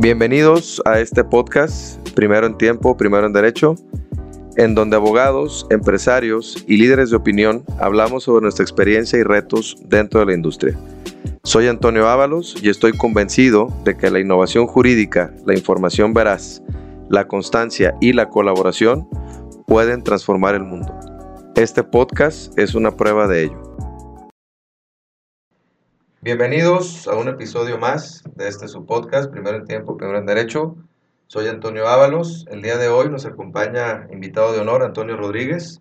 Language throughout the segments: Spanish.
Bienvenidos a este podcast, Primero en Tiempo, Primero en Derecho, en donde abogados, empresarios y líderes de opinión hablamos sobre nuestra experiencia y retos dentro de la industria. Soy Antonio Ábalos y estoy convencido de que la innovación jurídica, la información veraz, la constancia y la colaboración pueden transformar el mundo. Este podcast es una prueba de ello. Bienvenidos a un episodio más de este su podcast, Primero en Tiempo, Primero en Derecho. Soy Antonio Ábalos. El día de hoy nos acompaña invitado de honor Antonio Rodríguez,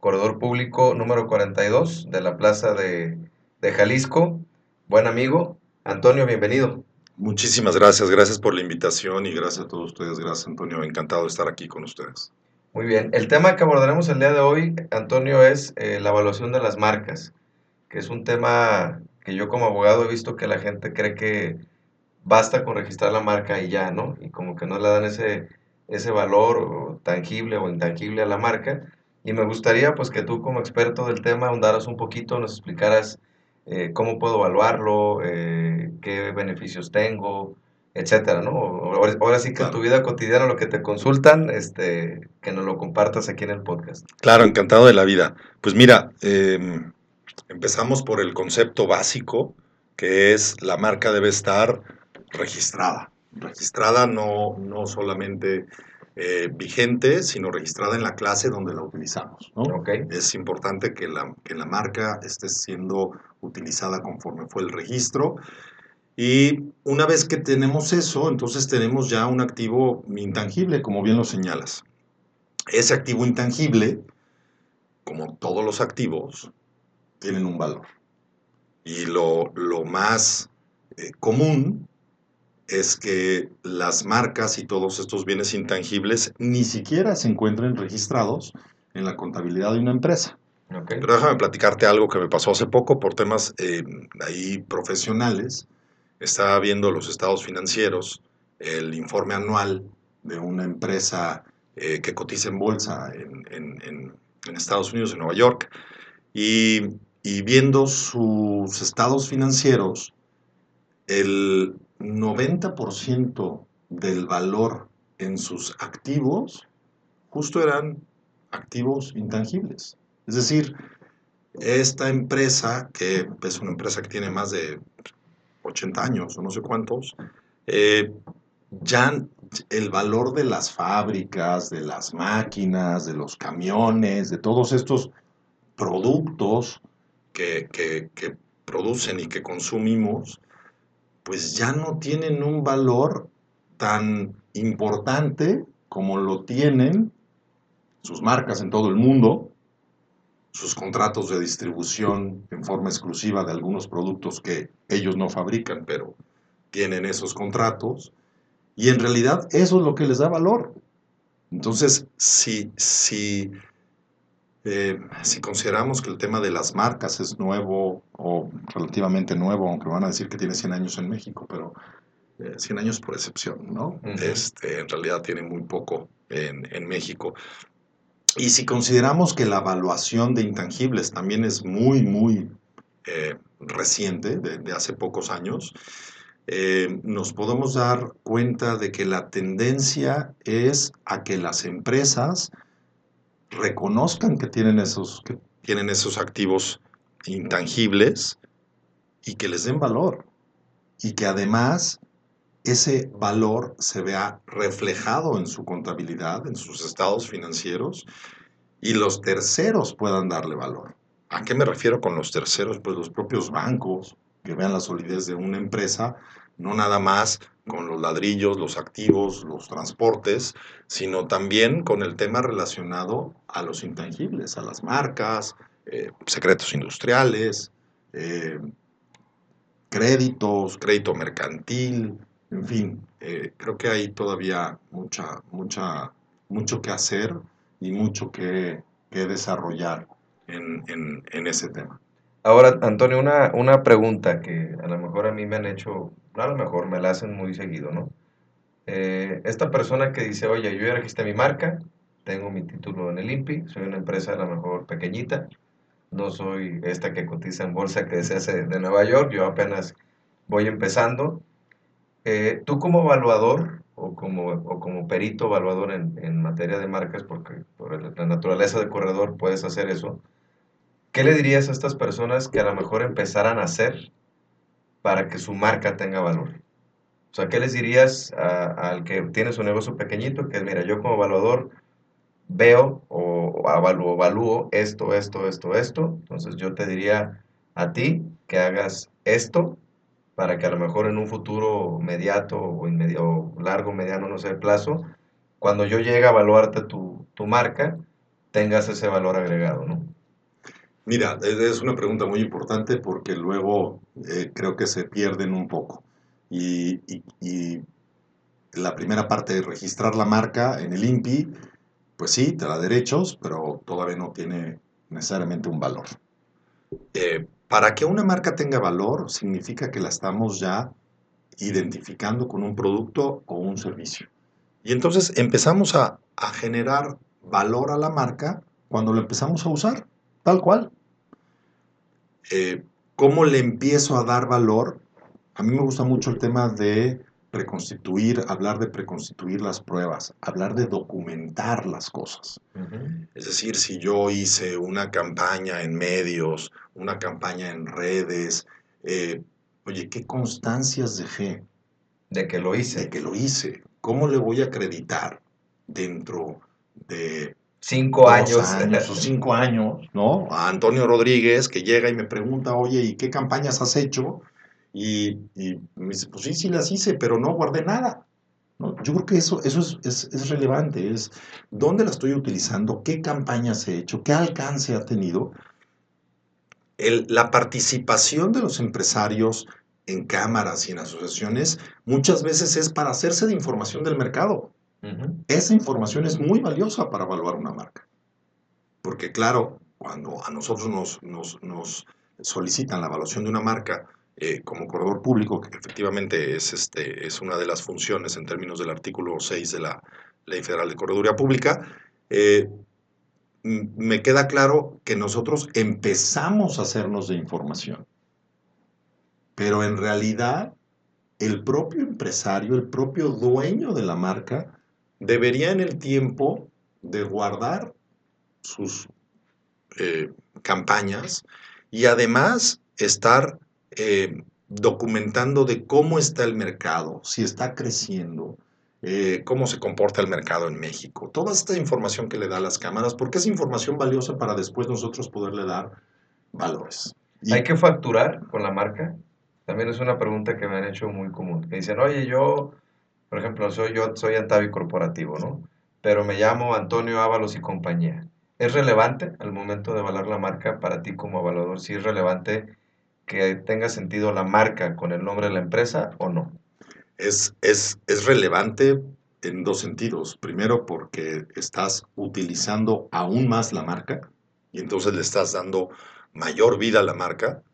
corredor público número 42 de la Plaza de, de Jalisco. Buen amigo. Antonio, bienvenido. Muchísimas gracias, gracias por la invitación y gracias a todos ustedes. Gracias, Antonio. Encantado de estar aquí con ustedes. Muy bien. El tema que abordaremos el día de hoy, Antonio, es eh, la evaluación de las marcas, que es un tema que yo como abogado he visto que la gente cree que basta con registrar la marca y ya, ¿no? Y como que no le dan ese, ese valor tangible o intangible a la marca. Y me gustaría pues que tú como experto del tema ahondaras un poquito, nos explicaras eh, cómo puedo evaluarlo, eh, qué beneficios tengo, etcétera, ¿no? Ahora, sí que en tu vida cotidiana lo que te consultan, este, que nos lo compartas aquí en el podcast. Claro, encantado de la vida. Pues mira, eh, Empezamos por el concepto básico, que es la marca debe estar registrada. Registrada no, no solamente eh, vigente, sino registrada en la clase donde la utilizamos. Es importante que la, que la marca esté siendo utilizada conforme fue el registro. Y una vez que tenemos eso, entonces tenemos ya un activo intangible, como bien lo señalas. Ese activo intangible, como todos los activos, tienen un valor. Y lo, más eh, común es que las marcas y todos estos bienes intangibles ni siquiera se encuentren registrados en la contabilidad de una empresa. Pero déjame platicarte algo que me pasó hace poco por temas eh, ahí profesionales. Estaba viendo los estados financieros, el informe anual de una empresa eh, que cotiza en bolsa en, en, en, Estados Unidos, en Nueva York, y y viendo sus estados financieros, el 90% del valor en sus activos justo eran activos intangibles. Es decir, esta empresa, que es una empresa que tiene más de 80 años o no sé cuántos, eh, ya el valor de las fábricas, de las máquinas, de los camiones, de todos estos productos, que, producen y que consumimos, pues ya no tienen un valor tan importante como lo tienen sus marcas en todo el mundo, sus contratos de distribución en forma exclusiva de algunos productos que ellos no fabrican, pero tienen esos contratos, y en realidad eso es lo que les da valor. Entonces, si, si eh, si consideramos que el tema de las marcas es nuevo o relativamente nuevo, aunque van a decir que tiene 100 años en México, pero 100 eh, años por excepción, ¿no? este, en realidad tiene muy poco en, en, México. Y si consideramos que la evaluación de intangibles también es muy, muy eh, reciente, de, de, hace pocos años, nos podemos dar cuenta de que la tendencia es a que las empresas reconozcan que tienen esos, que tienen esos activos intangibles y que les den valor. Y que además ese valor se vea reflejado en su contabilidad, en sus estados financieros, y los terceros puedan darle valor. ¿A qué me refiero con los terceros? Pues los propios bancos, que vean la solidez de una empresa, no nada más con los ladrillos, los activos, los transportes, sino también con el tema relacionado a los intangibles, a las marcas, eh, secretos industriales, eh, créditos, crédito mercantil, en fin, eh, creo que hay todavía mucha, mucha, mucho que hacer y mucho que, desarrollar en, ese tema. Ahora, Antonio, una, una pregunta que a lo mejor a mí me han hecho a lo mejor me la hacen muy seguido, ¿no? Eh, esta persona que dice, oye, yo ya registré mi marca, tengo mi título en el INPI, soy una empresa a lo mejor pequeñita, no soy esta que cotiza en bolsa que se hace de Nueva York, yo apenas voy empezando. eh, tú como evaluador o como, o como perito evaluador en, en materia de marcas, porque por la naturaleza de corredor puedes hacer eso, ¿qué le dirías a estas personas que a lo mejor empezaran a hacer para que su marca tenga valor? O sea, ¿qué les dirías al que tiene su negocio pequeñito? Que mira, yo como evaluador veo o, avalúo, evalúo esto, esto, esto, esto. Entonces yo te diría a ti que hagas esto para que a lo mejor en un futuro mediato o, inmedio, largo, mediano, no sé, plazo, cuando yo llegue a evaluarte tu, tu marca, tengas ese valor agregado, ¿no? Mira, es una pregunta muy importante porque luego eh, creo que se pierden un poco. Y, la primera parte de registrar la marca en el INPI, pues sí, te da derechos, pero todavía no tiene necesariamente un valor. Eh, para que una marca tenga valor, significa que la estamos ya identificando con un producto o un servicio. Y entonces empezamos a, generar valor a la marca cuando la empezamos a usar, tal cual. Eh, ¿Cómo le empiezo a dar valor? A mí me gusta mucho el tema de preconstituir, hablar de preconstituir las pruebas, hablar de documentar las cosas. Es decir, si yo hice una campaña en medios, una campaña en redes, eh, oye, ¿qué constancias dejé? De que lo hice. De que lo hice. ¿Cómo le voy a acreditar dentro de cinco años, años o cinco años, ¿no? A Antonio Rodríguez que llega y me pregunta, oye, ¿y qué campañas has hecho? Y, me dice, pues sí, sí las hice, pero no guardé nada. Yo creo que eso, eso es, relevante, es dónde la estoy utilizando, qué campañas he hecho, qué alcance ha tenido. la participación de los empresarios en cámaras y en asociaciones muchas veces es para hacerse de información del mercado. Esa información es muy valiosa para evaluar una marca. Porque claro, cuando a nosotros nos, nos, solicitan la evaluación de una marca, eh, como corredor público, que efectivamente es, este, es una de las funciones en términos del artículo 6 de la Ley Federal de Correduría Pública, eh, me queda claro que nosotros empezamos a hacernos de información, pero en realidad el propio empresario, el propio dueño de la marca, debería en el tiempo de guardar sus eh, campañas y además estar eh, documentando de cómo está el mercado, si está creciendo, eh, cómo se comporta el mercado en México. Toda esta información que le da a las cámaras, porque es información valiosa para después nosotros poderle dar valores. ¿Hay que facturar con la marca? También es una pregunta que me han hecho muy común. Me dicen, oye, yo, por ejemplo, soy yo soy Antavi Corporativo, ¿no? Pero me llamo Antonio Ábalos y compañía. ¿Es relevante al momento de evaluar la marca para ti como evaluador? Si es relevante que tenga sentido la marca con el nombre de la empresa o no? Es, es, es relevante en dos sentidos. Primero, porque estás utilizando aún más la marca y entonces le estás dando mayor vida a la marca.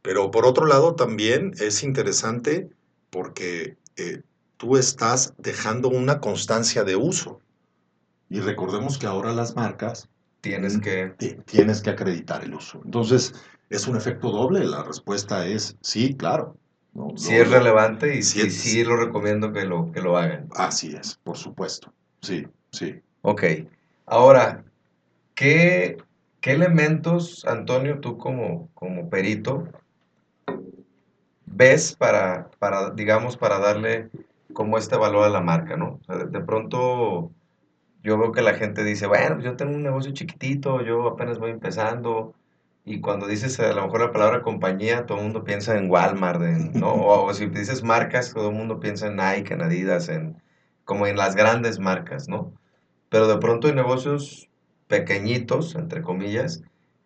Pero por otro lado, también es interesante porque eh, tú estás dejando una constancia de uso. Y recordemos que ahora las marcas tienes que tienes que acreditar el uso. Entonces, es un efecto doble. La respuesta es sí, claro. sí es relevante y sí, sí, lo recomiendo que lo, que lo hagan. Así es, por supuesto. Sí, sí. Ok. Ahora, ¿qué, qué elementos, Antonio, tú como, como perito, ves para, para, digamos, para darle como este valor a la marca, ¿no? de, pronto yo veo que la gente dice, bueno, pues yo tengo un negocio chiquitito, yo apenas voy empezando, y cuando dices a lo mejor la palabra compañía, todo el mundo piensa en Walmart, ¿no? O, si dices marcas, todo el mundo piensa en Nike, en Adidas, en, como en las grandes marcas, ¿no? Pero de pronto hay negocios pequeñitos, entre comillas,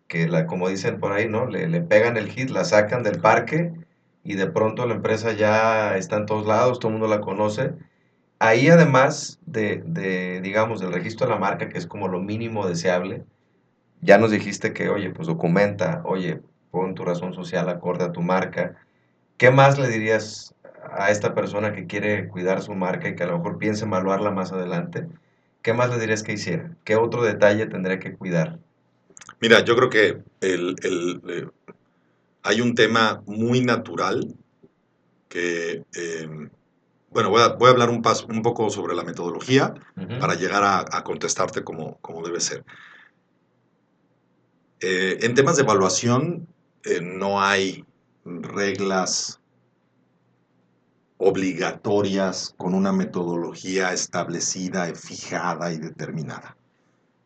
que la, como dicen por ahí, ¿no? Le, le pegan el hit, la sacan del parque y de pronto la empresa ya está en todos lados, todo el mundo la conoce. Ahí además de, de digamos, del registro de la marca, que es como lo mínimo deseable, ya nos dijiste que, oye, pues documenta, oye, pon tu razón social acorde a tu marca. ¿Qué más le dirías a esta persona que quiere cuidar su marca y que a lo mejor piensa evaluarla más adelante? ¿Qué más le dirías que hiciera? ¿Qué otro detalle tendría que cuidar? Mira, yo creo que el, eh, hay un tema muy natural que em, bueno, voy a, voy a hablar un, paso, un poco sobre la metodología para llegar a, a contestarte como, como debe ser. Eh, en temas de evaluación eh, no hay reglas obligatorias con una metodología establecida, fijada y determinada.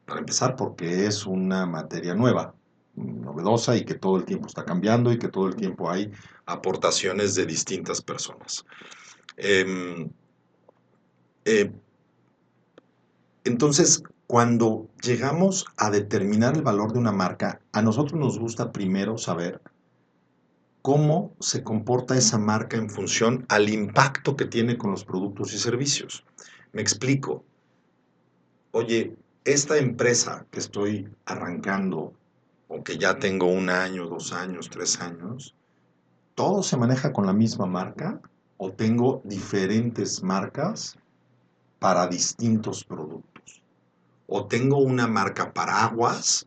Para empezar, porque es una materia nueva, novedosa y que todo el tiempo está cambiando y que todo el tiempo hay aportaciones de distintas personas. Em, eh, entonces, cuando llegamos a determinar el valor de una marca, a nosotros nos gusta primero saber cómo se comporta esa marca en función al impacto que tiene con los productos y servicios. Me explico. Oye, esta empresa que estoy arrancando, o que ya tengo un año, dos años, tres años, ¿todo se maneja con la misma marca? ¿O tengo diferentes marcas para distintos productos? ¿O tengo una marca paraguas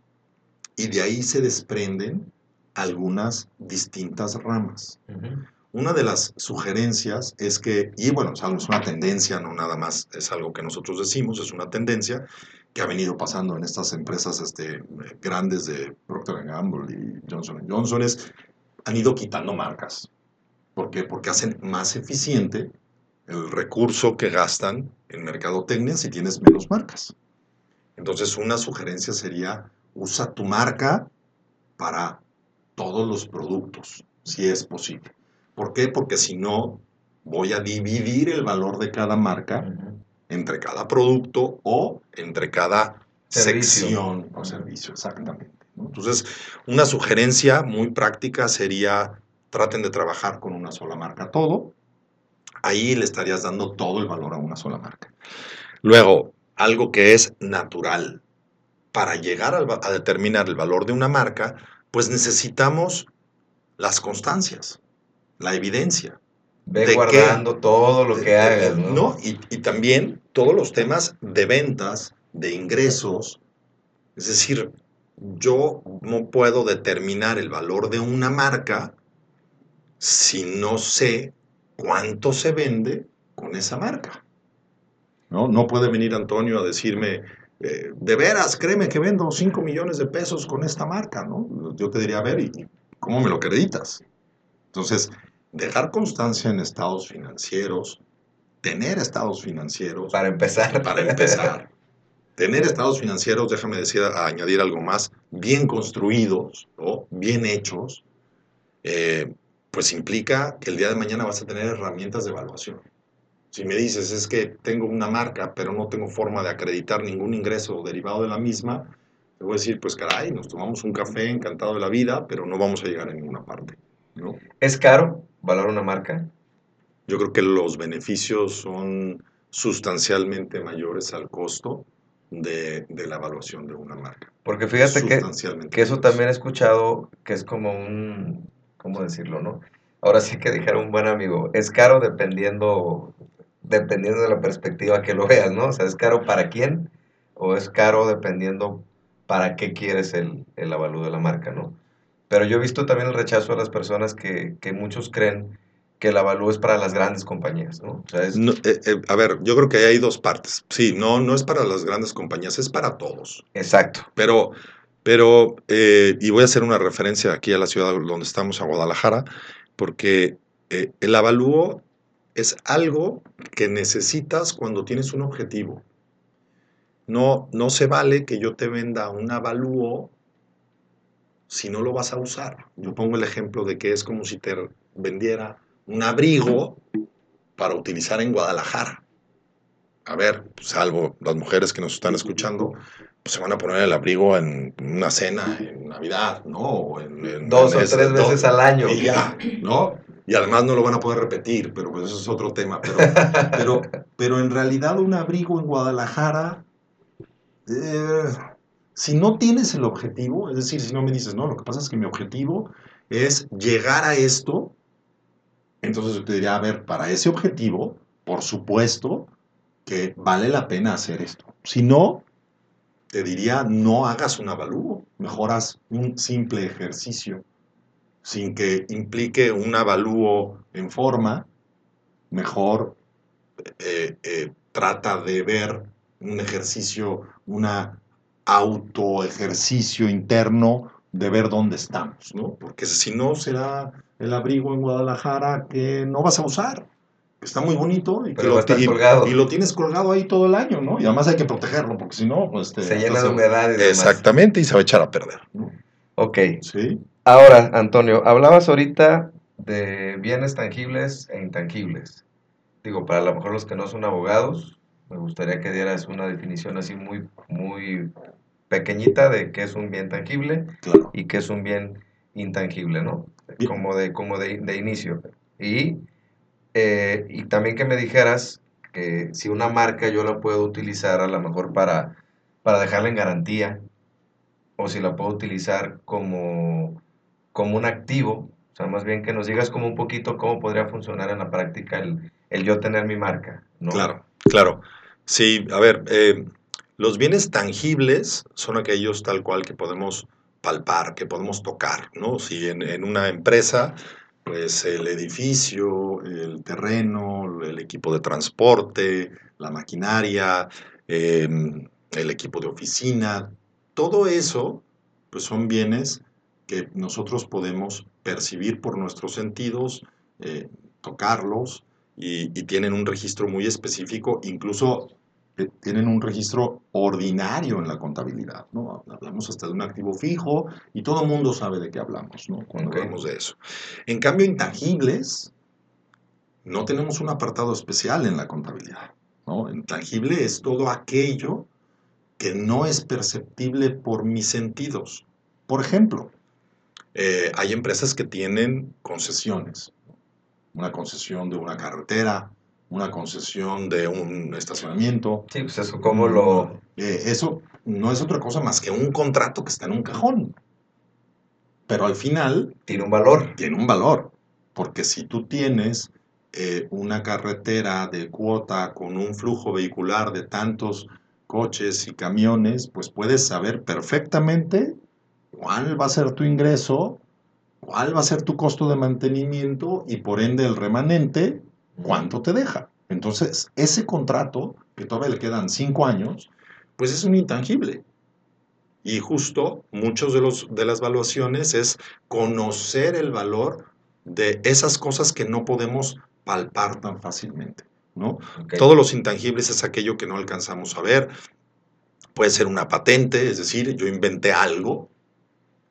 y de ahí se desprenden algunas distintas ramas? Una de las sugerencias es que, y bueno, es una tendencia, no nada más es algo que nosotros decimos, es una tendencia que ha venido pasando en estas empresas este, grandes de Procter Gamble y Johnson Johnson, es, han ido quitando marcas. ¿Por qué? Porque hacen más eficiente el recurso que gastan en mercadotecnia si tienes menos marcas. Entonces, una sugerencia sería, usa tu marca para todos los productos, si es posible. ¿Por qué? Porque si no, voy a dividir el valor de cada marca. Entre cada producto o entre cada Servicio. sección o servicio, exactamente. ¿no? Entonces, una sugerencia muy práctica sería, traten de trabajar con una sola marca todo. Ahí le estarías dando todo el valor a una sola marca. Luego, algo que es natural. Para llegar a determinar el valor de una marca, pues necesitamos las constancias, la evidencia. Ve ¿De guardando todo lo que hagas, ¿no? No, y, y también todos los temas de ventas, de ingresos. Es decir, yo no puedo determinar el valor de una marca si no sé cuánto se vende con esa marca. No, no puede venir Antonio a decirme, eh, de veras, créeme que vendo 5 millones de pesos con esta marca, ¿no? Yo te diría, a ver, ¿y cómo me lo acreditas? Entonces, dejar constancia en estados financieros, tener estados financieros, Para empezar. para empezar. Tener estados financieros, déjame decir, a- añadir algo más, bien construidos, ¿no? bien hechos, eh, pues implica que el día de mañana vas a tener herramientas de evaluación. Si me dices, es que tengo una marca, pero no tengo forma de acreditar ningún ingreso derivado de la misma, te voy a decir, pues caray, nos tomamos un café encantado de la vida, pero no vamos a llegar a ninguna parte. ¿no? ¿Es caro valorar una marca? Yo creo que los beneficios son sustancialmente mayores al costo de, de la evaluación de una marca. Porque fíjate que, eso también he escuchado que es como un, ¿cómo decirlo, no? Ahora sí que dijera un buen amigo, es caro dependiendo, dependiendo de la perspectiva que lo veas, ¿no? O sea, ¿es caro para quién? O es caro dependiendo para qué quieres el, el avalúo de la marca, ¿no? Pero yo he visto también el rechazo a las personas que, que muchos creen que el avalúo es para las grandes compañías, ¿no? O sea, es, No, eh, eh, a ver, yo creo que hay dos partes. Sí, no, no es para las grandes compañías, es para todos. exacto. Pero, pero eh, y voy a hacer una referencia aquí a la ciudad donde estamos, a Guadalajara, porque el avalúo es algo que necesitas cuando tienes un objetivo. No, no se vale que yo te venda un avalúo si no lo vas a usar. Yo pongo el ejemplo de que es como si te vendiera un abrigo para utilizar en Guadalajara. A ver, salvo las mujeres que nos están escuchando, pues se van a poner el abrigo en una cena, en Navidad, ¿no? O en, en- Dos en o ese- tres dos- veces al año. Y ya, ¿no? Y además no lo van a poder repetir, pero pues eso es otro tema. Pero, pero, pero en realidad un abrigo en Guadalajara, eh, si no tienes el objetivo, es decir, si no me dices, no, lo que pasa es que mi objetivo es llegar a esto, entonces yo te diría, a ver, para ese objetivo, por supuesto que vale la pena hacer esto. Si no, te diría, no hagas un avalúo, mejor haz un simple ejercicio, sin que implique un avalúo en forma, mejor eh, eh, trata de ver un ejercicio, una autoejercicio interno de ver dónde estamos, ¿no? Porque si no será el abrigo en Guadalajara que no vas a usar. Está muy bonito y, que y- y lo tienes colgado ahí todo el año, ¿no? Y además hay que protegerlo, porque si no, pues te- Se llena de humedad y demás. Exactamente, y se va a echar a perder. ¿no? Ok. Sí, Ahora, Antonio, hablabas ahorita de bienes tangibles e intangibles. Digo, para a lo mejor los que no son abogados, me gustaría que dieras una definición así muy, muy pequeñita de qué es un bien tangible claro. y qué es un bien intangible, ¿no? Como de, como de, de inicio. Y, eh, y también que me dijeras que si una marca yo la puedo utilizar a lo mejor para, para dejarla en garantía, o si la puedo utilizar como, como un activo, o sea, más bien que nos digas como un poquito cómo podría funcionar en la práctica el, el yo tener mi marca, ¿no? Claro, claro. Sí, a ver, eh, los bienes tangibles son aquellos tal cual que podemos palpar, que podemos tocar, ¿no? Si en, una empresa, pues el edificio, el terreno, el equipo de transporte, la maquinaria, eh, el equipo de oficina, todo eso, pues son bienes que nosotros podemos percibir por nuestros sentidos, eh, tocarlos, y, tienen un registro muy específico, incluso tienen un registro ordinario en la contabilidad, ¿no? Hablamos hasta de un activo fijo y todo el mundo sabe de qué hablamos, ¿no? Cuando hablamos de eso. En cambio, intangibles, no tenemos un apartado especial en la contabilidad, ¿no? Intangible es todo aquello que no es perceptible por mis sentidos. Por ejemplo, eh, hay empresas que tienen concesiones, una concesión de una carretera, una concesión de un estacionamiento. Sí, pues eso, ¿cómo lo...? Eh, eso no es otra cosa más que un contrato que está en un cajón. Pero al final Tiene un valor. tiene un valor, porque si tú tienes eh, una carretera de cuota con un flujo vehicular de tantos coches y camiones, pues puedes saber perfectamente cuál va a ser tu ingreso, cuál va a ser tu costo de mantenimiento y por ende el remanente, cuánto te deja. Entonces, ese contrato, que todavía le quedan cinco años, pues es un intangible. Y justo muchos de, los, de las valuaciones es conocer el valor de esas cosas que no podemos palpar tan fácilmente, ¿no? Ok. Todos los intangibles es aquello que no alcanzamos a ver. Puede ser una patente, es decir, yo inventé algo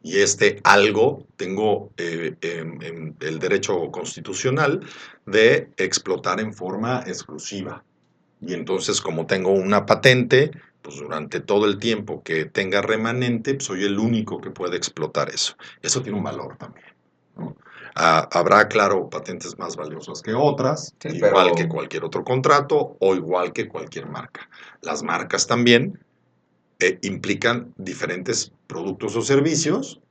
y este algo tengo eh, el derecho constitucional de explotar en forma exclusiva. Y entonces, como tengo una patente, pues durante todo el tiempo que tenga remanente, pues, soy el único que puede explotar eso. Eso tiene un valor también. ¿no? Ah, habrá, claro, patentes más valiosas que otras, Sí, igual pero- que cualquier otro contrato o igual que cualquier marca. Las marcas también eh, implican diferentes productos o servicios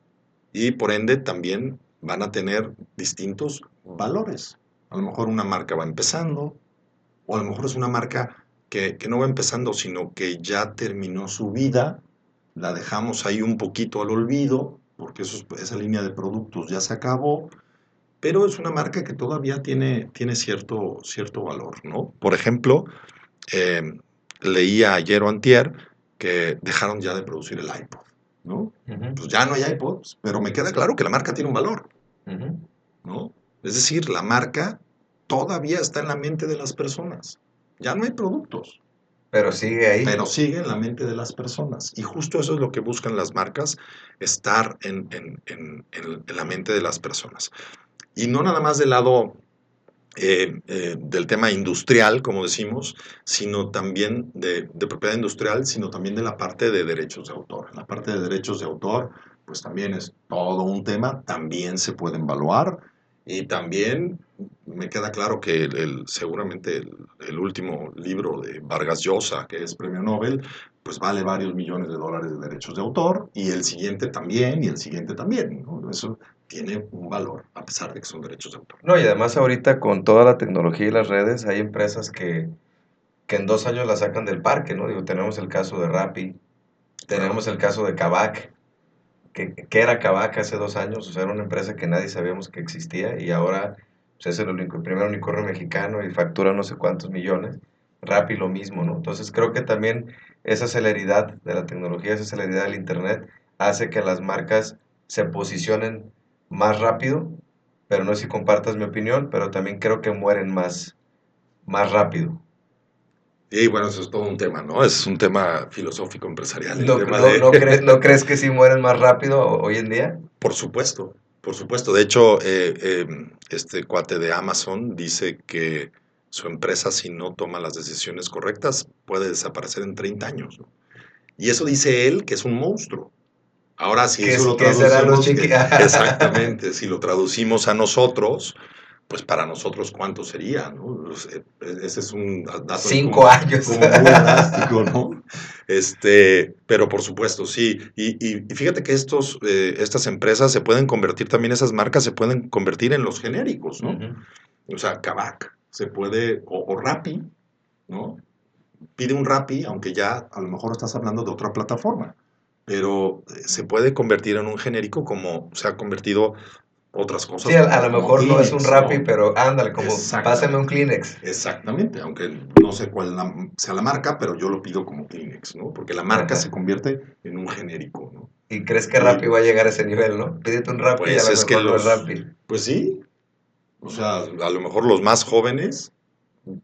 y por ende también van a tener distintos valores. A lo mejor una marca va empezando o a lo mejor es una marca que, que no va empezando, sino que ya terminó su vida, la dejamos ahí un poquito al olvido, porque esa línea de productos ya se acabó, pero es una marca que todavía tiene, tiene cierto, cierto valor, ¿no? Por ejemplo, eh, leía ayer o antier que dejaron ya de producir el iPod, ¿no? Pues ya no hay iPods, pero me queda claro que la marca tiene un valor. ¿no? Es decir, la marca todavía está en la mente de las personas. Ya no hay productos, Pero sigue ahí. pero sigue en la mente de las personas. Y justo eso es lo que buscan las marcas, estar en- en- en la mente de las personas. Y no nada más del lado eh, eh, del tema industrial, como decimos, sino también de, propiedad industrial, sino también de la parte de derechos de autor. En la parte de derechos de autor, pues también es todo un tema, también se pueden evaluar y también me queda claro que el, seguramente el, último libro de Vargas Llosa, que es premio Nobel, pues vale varios millones de dólares de derechos de autor y el siguiente también y el siguiente también. Eso tiene un valor, a pesar de que son derechos de autor. No, y además ahorita con toda la tecnología y las redes hay empresas que, que en dos años la sacan del parque, ¿no? Digo, tenemos el caso de Rappi, tenemos el caso de Kavak, que, que era Kavak hace dos años, o sea, era una empresa que nadie sabíamos que existía y ahora pues, es el, único, el primer unicornio mexicano y factura no sé cuántos millones. Rappi lo mismo, ¿no? Entonces creo que también esa celeridad de la tecnología, esa celeridad del Internet, hace que las marcas se posicionen más rápido, pero no sé si compartas mi opinión, pero también creo que mueren más, más rápido. Y bueno, eso es todo un tema, ¿no? Es un tema filosófico empresarial. No, crees, ¿No, crees, que sí mueren más rápido hoy en día? Por supuesto, por supuesto. De hecho, eh, eh, este cuate de Amazon dice que su empresa, si no toma las decisiones correctas, puede desaparecer en 30 años. Y eso dice él, que es un monstruo. Ahora, si eso lo traducimos, exactamente, si lo traducimos a nosotros, pues para nosotros cuánto sería, ¿no? Eh, ese es un dato cinco años, como muy drástico, ¿no? Este, pero por supuesto sí. Y, y, fíjate que estos, eh, estas empresas se pueden convertir también esas marcas se pueden convertir en los genéricos, ¿no? O sea, Kavak se puede o, o Rappi, ¿no? Pide un Rappi, aunque ya a lo mejor estás hablando de otra plataforma, pero eh, se puede convertir en un genérico como se ha convertido otras cosas. Sí, a, lo mejor no es un Rappi, pero ándale, como pásame un Kleenex. Exactamente, aunque no sé cuál sea la marca, pero yo lo pido como Kleenex, ¿no? Porque la marca se convierte en un genérico, ¿no? ¿Y crees que Rappi va a llegar a ese nivel, no? Pídete un Rappi y a pues lo es Rappi. Pues sí. O sea, a lo mejor los más jóvenes,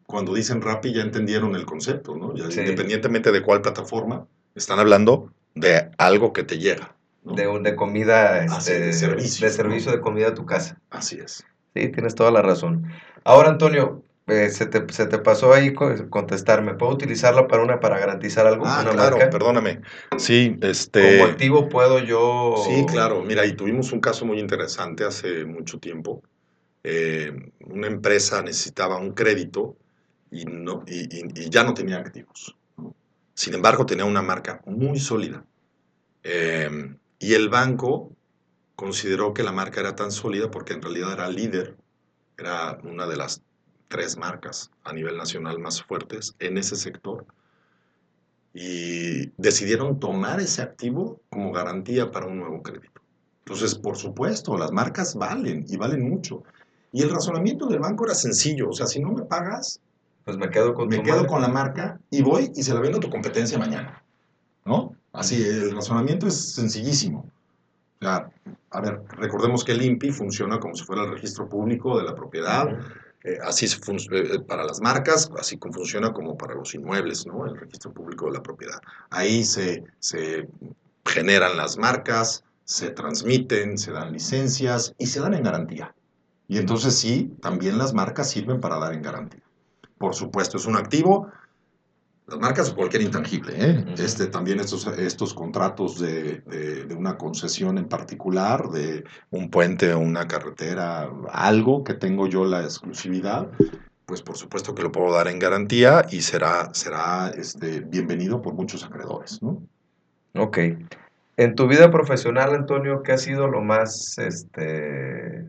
cuando dicen Rappi ya entendieron el concepto, ¿no? Independientemente de cuál plataforma, están hablando de algo que te llega de, de comida, este, de servicio. De servicio de comida a tu casa. Así es. Sí, tienes toda la razón. Ahora, Antonio, eh, se, te, se, te, pasó ahí contestarme. ¿Puedo utilizarla para una para garantizar algo? Ah, claro, perdóname. Sí, este. Como activo puedo yo. Sí, claro. Mira, y tuvimos un caso muy interesante hace mucho tiempo. Eh, una empresa necesitaba un crédito y, no, y, y, ya no tenía activos. Sin embargo, tenía una marca muy sólida. Eh, y el banco consideró que la marca era tan sólida porque en realidad era líder, era una de las tres marcas a nivel nacional más fuertes en ese sector. Y decidieron tomar ese activo como garantía para un nuevo crédito. Entonces, por supuesto, las marcas valen y valen mucho. Y el razonamiento del banco era sencillo, o sea, si no me pagas, pues me quedo con me quedo con la marca y voy y se la vendo a tu competencia mañana. ¿No? Así, el razonamiento es sencillísimo. a ver, recordemos que el INPI funciona como si fuera el registro público de la propiedad. Eh, así eh, para las marcas, así como funciona como para los inmuebles, ¿no? El registro público de la propiedad. Ahí se, se generan las marcas, se transmiten, se dan licencias y se dan en garantía. Y entonces sí, también las marcas sirven para dar en garantía. Por supuesto, es un activo las marcas o cualquier intangible. ¿eh? este, también estos, estos contratos de, de, una concesión en particular, de un puente o una carretera, algo que tengo yo la exclusividad, pues por supuesto que lo puedo dar en garantía y será, será este, bienvenido por muchos acreedores. ¿no? Ok. En tu vida profesional, Antonio, ¿qué ha sido lo más, este,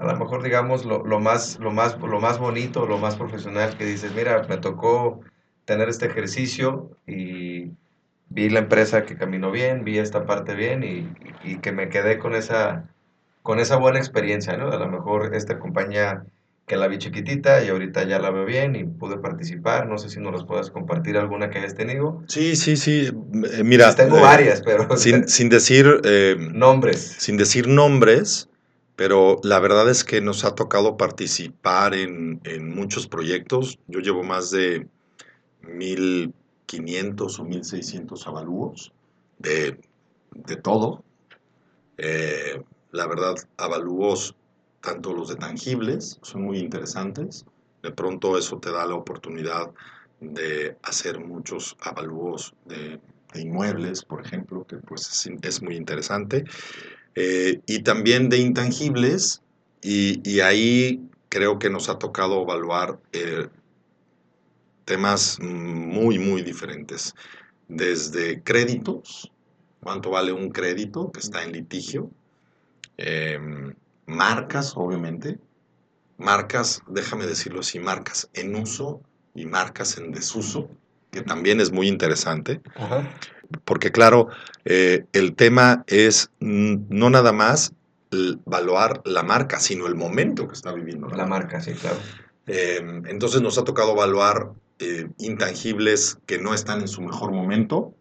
a lo mejor digamos, lo, lo, más, lo, más, lo más bonito, lo más profesional que dices, mira, me tocó tener este ejercicio y vi la empresa que caminó bien, vi esta parte bien y, que me quedé con esa, con esa buena experiencia, ¿no? A lo mejor esta compañía que la vi chiquitita y ahorita ya la veo bien y pude participar. No sé si nos los puedes compartir alguna que hayas tenido. Sí, sí, sí. Eh, mira. Pues tengo eh, varias, pero. Sin, sin decir. Eh, nombres. Sin decir nombres, pero la verdad es que nos ha tocado participar en, muchos proyectos. Yo llevo más de 1.500 o 1.600 avalúos de, de todo. Eh, la verdad, avalúos, tanto los de tangibles, son muy interesantes. De pronto eso te da la oportunidad de hacer muchos avalúos de, inmuebles, por ejemplo, que pues es, muy interesante. Eh, y también de intangibles, y, ahí creo que nos ha tocado evaluar eh, temas muy, muy diferentes. Desde créditos, cuánto vale un crédito que está en litigio, em, marcas, obviamente, marcas, déjame decirlo así, marcas en uso y marcas en desuso, que también es muy interesante, porque claro, eh, el tema es no nada más evaluar la marca, sino el momento que está viviendo la, marca. sí, claro. Em, entonces nos ha tocado evaluar eh, intangibles que no están en su mejor momento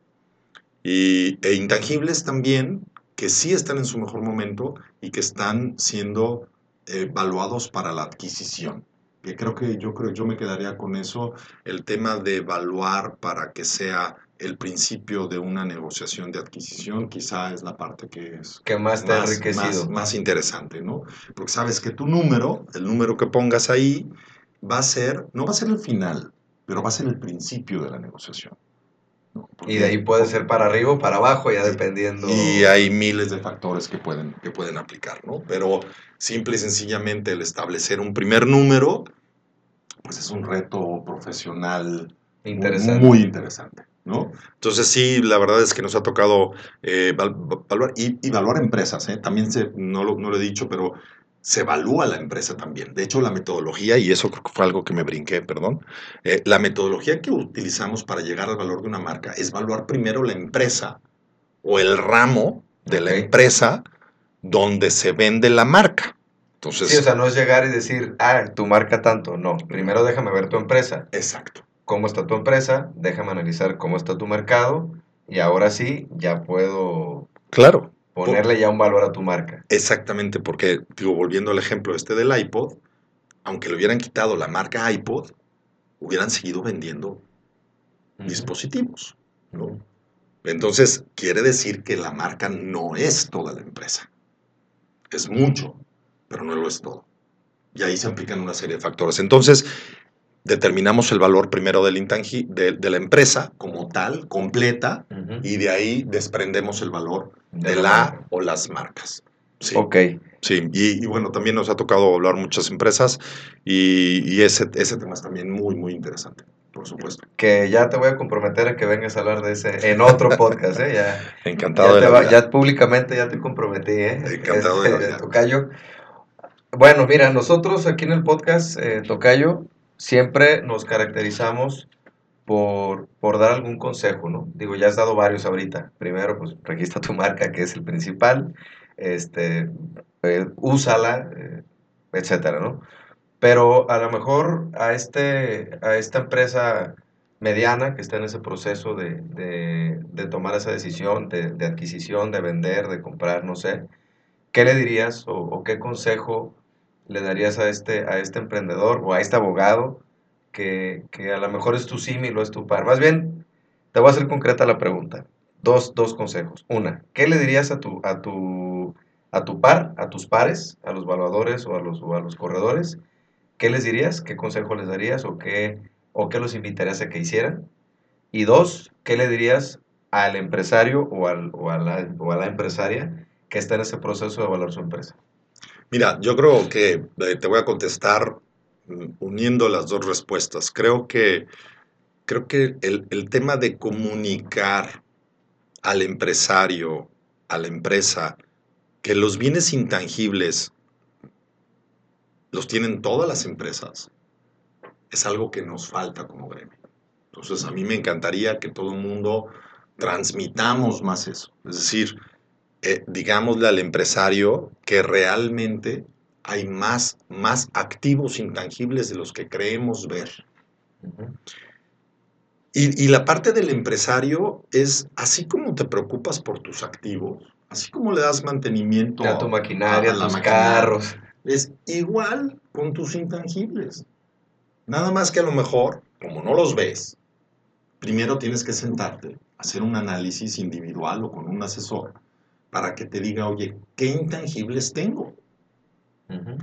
y, e intangibles también que sí están en su mejor momento y que están siendo evaluados para la adquisición. Que creo que yo creo yo me quedaría con eso, el tema de evaluar para que sea el principio de una negociación de adquisición quizá es la parte que es que más te más, enriquecido. Más, interesante, ¿no? Porque sabes que tu número, el número que pongas ahí, va a ser, no va a ser el final, pero va a ser el principio de la negociación. y de ahí puede ser para arriba o para abajo, ya dependiendo. Y hay miles de factores que pueden, que pueden aplicar, ¿no? Pero simple y sencillamente el establecer un primer número, pues es un reto profesional interesante. muy interesante. ¿No? Entonces sí, la verdad es que nos ha tocado eh, evaluar y, evaluar empresas, ¿eh? también se, no, lo, no lo he dicho, pero se evalúa la empresa también. De hecho, la metodología, y eso fue algo que me brinqué, perdón, eh, la metodología que utilizamos para llegar al valor de una marca es evaluar primero la empresa o el ramo de la empresa donde se vende la marca. Entonces, sí, o sea, no es llegar y decir, ah, tu marca tanto, no. Primero déjame ver tu empresa. Exacto cómo está tu empresa, déjame analizar cómo está tu mercado y ahora sí ya puedo claro, ponerle ya un valor a tu marca. Exactamente, porque digo, volviendo al ejemplo este del iPod, aunque le hubieran quitado la marca iPod, hubieran seguido vendiendo dispositivos, ¿no? Entonces, quiere decir que la marca no es toda la empresa. Es mucho, pero no lo es todo. Y ahí se aplican una serie de factores. Entonces, determinamos el valor primero del de, de, la empresa como tal, completa, y de ahí desprendemos el valor de, la, o las marcas. Sí. Ok. Sí, y, bueno, también nos ha tocado hablar muchas empresas y, y, ese, ese tema es también muy, muy interesante, por supuesto. Que ya te voy a comprometer a que vengas a hablar de ese en otro podcast, ¿eh? Ya, Encantado ya de Ya públicamente ya te comprometí, ¿eh? Encantado de este, Tocayo. Bueno, mira, nosotros aquí en el podcast, eh, Tocayo, siempre nos caracterizamos por, por, dar algún consejo, ¿no? Digo, ya has dado varios ahorita. Primero, pues registra tu marca, que es el principal, este, eh, úsala, eh, etcétera, ¿no? Pero a lo mejor a, este, a esta empresa mediana que está en ese proceso de, de, tomar esa decisión de, de, adquisición, de vender, de comprar, no sé, ¿qué le dirías o qué consejo le darías a este, a este emprendedor o a este abogado que, a lo mejor es tu símil o es tu par? Más bien, te voy a hacer concreta la pregunta. Dos, dos consejos. Una, ¿qué le dirías a tu, a tu, a tu par, a tus pares, a los evaluadores o a los, a los corredores? ¿Qué les dirías? ¿Qué consejo les darías o qué, o qué los invitarías a que hicieran? Y dos, ¿qué le dirías al empresario o, al, o, a la, o a la empresaria que está en ese proceso de evaluar su empresa? Mira, yo creo que eh, te voy a contestar mm, uniendo las dos respuestas. Creo que, creo que el, el tema de comunicar al empresario, a la empresa, que los bienes intangibles los tienen todas las empresas, es algo que nos falta como gremio. Entonces, a mí me encantaría que todo el mundo transmitamos más eso. Es decir, eh, digámosle al empresario que realmente hay más, más activos intangibles de los que creemos ver. y, la parte del empresario es, así como te preocupas por tus activos, así como le das mantenimiento a tu maquinaria, a, tus carros, es igual con tus intangibles. Nada más que a lo mejor, como no los ves, primero tienes que sentarte, hacer un análisis individual o con un asesor para que te diga, oye, ¿qué intangibles tengo?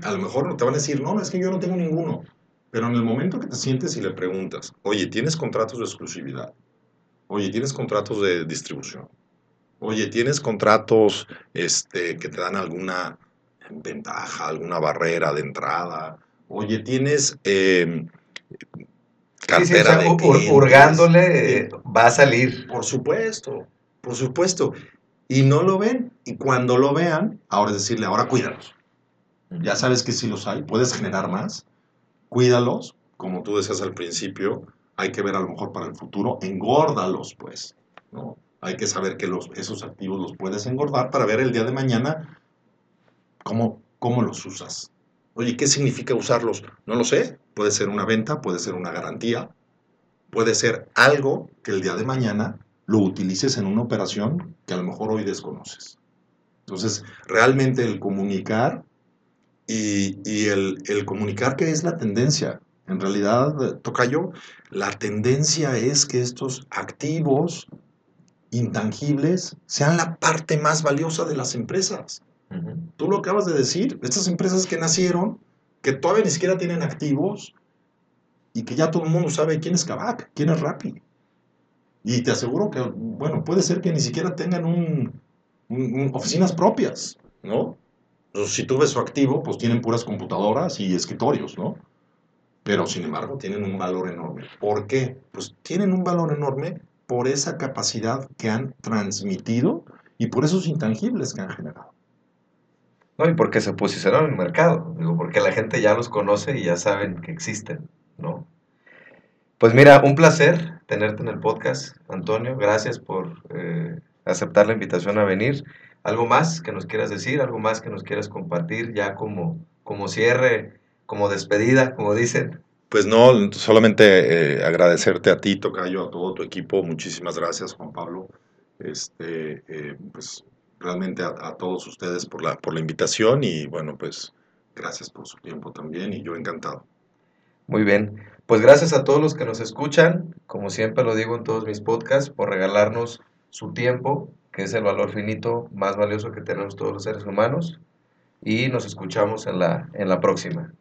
A lo mejor no te van a decir, no, es que yo no tengo ninguno. Pero en el momento que te sientes y le preguntas, oye, ¿tienes contratos de exclusividad? Oye, ¿tienes contratos de distribución? Oye, ¿tienes contratos este, que te dan alguna ventaja, alguna barrera de entrada? Oye, ¿tienes eh, cartera de clientes? Hurgándole va a salir. Por supuesto, por supuesto y no lo ven. Y cuando lo vean, ahora es decirle, ahora cuídalos. Ya sabes que si los hay, puedes generar más. Cuídalos, como tú decías al principio, hay que ver a lo mejor para el futuro, engórdalos, pues. ¿no? Hay que saber que los, esos activos los puedes engordar para ver el día de mañana ¿Cómo, ¿Cómo los usas? Oye, ¿qué significa usarlos? No lo sé. Puede ser una venta, puede ser una garantía, puede ser algo que el día de mañana lo utilices en una operación que a lo mejor hoy desconoces. Entonces, realmente el comunicar y, y el, el, comunicar que es la tendencia. En realidad, Tocayo, la tendencia es que estos activos intangibles sean la parte más valiosa de las empresas. Uh -huh. Tú lo acabas de decir, estas empresas que nacieron, que todavía ni siquiera tienen activos y que ya todo el mundo sabe quién es Kavak, quién es Rappi. Y te aseguro que, bueno, puede ser que ni siquiera tengan un, oficinas propias, ¿no? Si tú ves su activo, pues tienen puras computadoras y escritorios, ¿no? Pero, sin embargo, tienen un valor enorme. ¿Por qué? Pues tienen un valor enorme por esa capacidad que han transmitido y por esos intangibles que han generado. No, y porque se posicionaron en el mercado, digo, porque la gente ya los conoce y ya saben que existen. Pues mira, un placer tenerte en el podcast, Antonio. Gracias por eh, aceptar la invitación a venir. ¿Algo más que nos quieras decir? ¿Algo más que nos quieras compartir ya como, como cierre, como despedida, como dicen? Pues no, solamente eh, agradecerte a ti, Tocayo, a todo tu equipo. Muchísimas gracias, Juan Pablo. Este, eh, pues realmente a, a, todos ustedes por la, por la invitación y bueno, pues gracias por su tiempo también y yo encantado. Muy bien, pues gracias a todos los que nos escuchan, como siempre lo digo en todos mis podcasts, por regalarnos su tiempo, que es el valor finito más valioso que tenemos todos los seres humanos, y nos escuchamos en la, en la próxima.